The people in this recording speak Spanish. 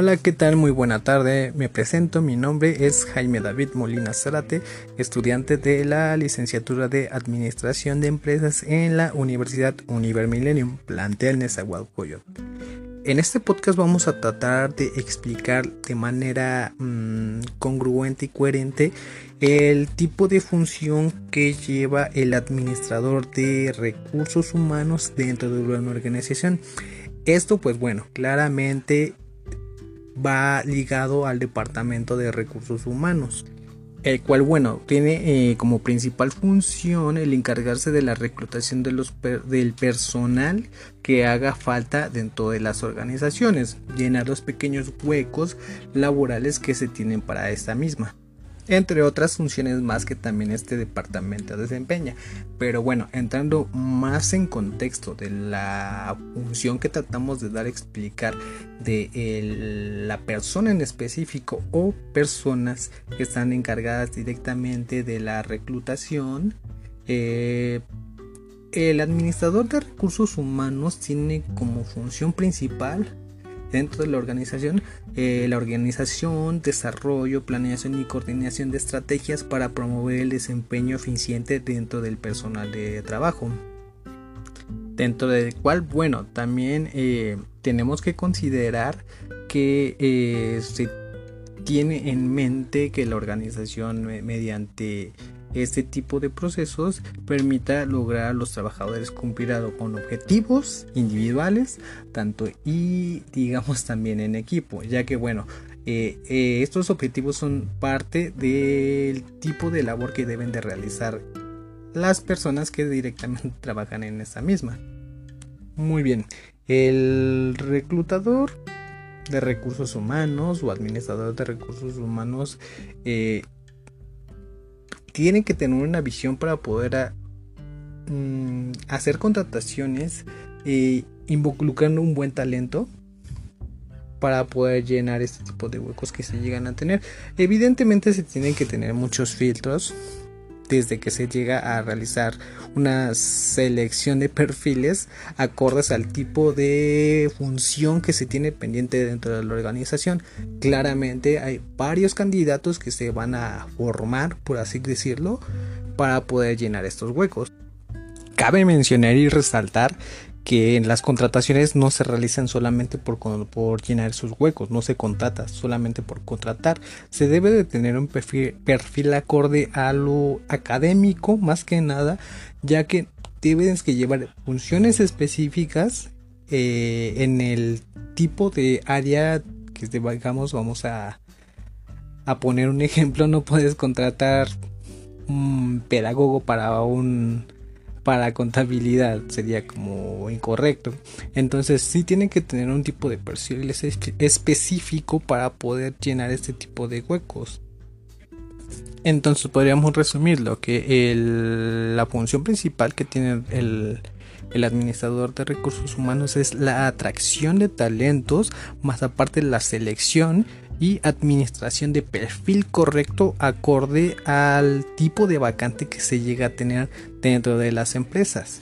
Hola, ¿qué tal? Muy buena tarde. Me presento, mi nombre es Jaime David Molina Zárate, estudiante de la licenciatura de Administración de Empresas en la Universidad Univermillennium, plantel Nezahualcóyotl. En este podcast vamos a tratar de explicar de manera mm, congruente y coherente el tipo de función que lleva el administrador de recursos humanos dentro de una organización. Esto pues bueno, claramente va ligado al Departamento de Recursos Humanos, el cual, bueno, tiene eh, como principal función el encargarse de la reclutación de los del personal que haga falta dentro de las organizaciones, llenar los pequeños huecos laborales que se tienen para esta misma entre otras funciones más que también este departamento desempeña. Pero bueno, entrando más en contexto de la función que tratamos de dar a explicar de la persona en específico o personas que están encargadas directamente de la reclutación, eh, el administrador de recursos humanos tiene como función principal dentro de la organización, eh, la organización, desarrollo, planeación y coordinación de estrategias para promover el desempeño eficiente dentro del personal de trabajo. Dentro del cual, bueno, también eh, tenemos que considerar que eh, se tiene en mente que la organización mediante este tipo de procesos permita lograr a los trabajadores cumplir con objetivos individuales, tanto y digamos también en equipo, ya que bueno, eh, eh, estos objetivos son parte del tipo de labor que deben de realizar las personas que directamente trabajan en esta misma. Muy bien, el reclutador de recursos humanos o administrador de recursos humanos eh, tienen que tener una visión para poder ah, mm, hacer contrataciones e involucrando un buen talento para poder llenar este tipo de huecos que se llegan a tener. Evidentemente se tienen que tener muchos filtros desde que se llega a realizar una selección de perfiles acordes al tipo de función que se tiene pendiente dentro de la organización. Claramente hay varios candidatos que se van a formar, por así decirlo, para poder llenar estos huecos. Cabe mencionar y resaltar que las contrataciones no se realizan solamente por, por, llenar sus huecos, no se contrata solamente por contratar, se debe de tener un perfil, acorde a lo académico más que nada, ya que tienes que llevar funciones específicas eh, en el tipo de área que digamos vamos a, a poner un ejemplo, no puedes contratar un pedagogo para un para contabilidad sería como incorrecto. Entonces sí tienen que tener un tipo de perfil específico para poder llenar este tipo de huecos. Entonces podríamos resumirlo que la función principal que tiene el, el administrador de recursos humanos es la atracción de talentos, más aparte la selección y administración de perfil correcto acorde al tipo de vacante que se llega a tener dentro de las empresas.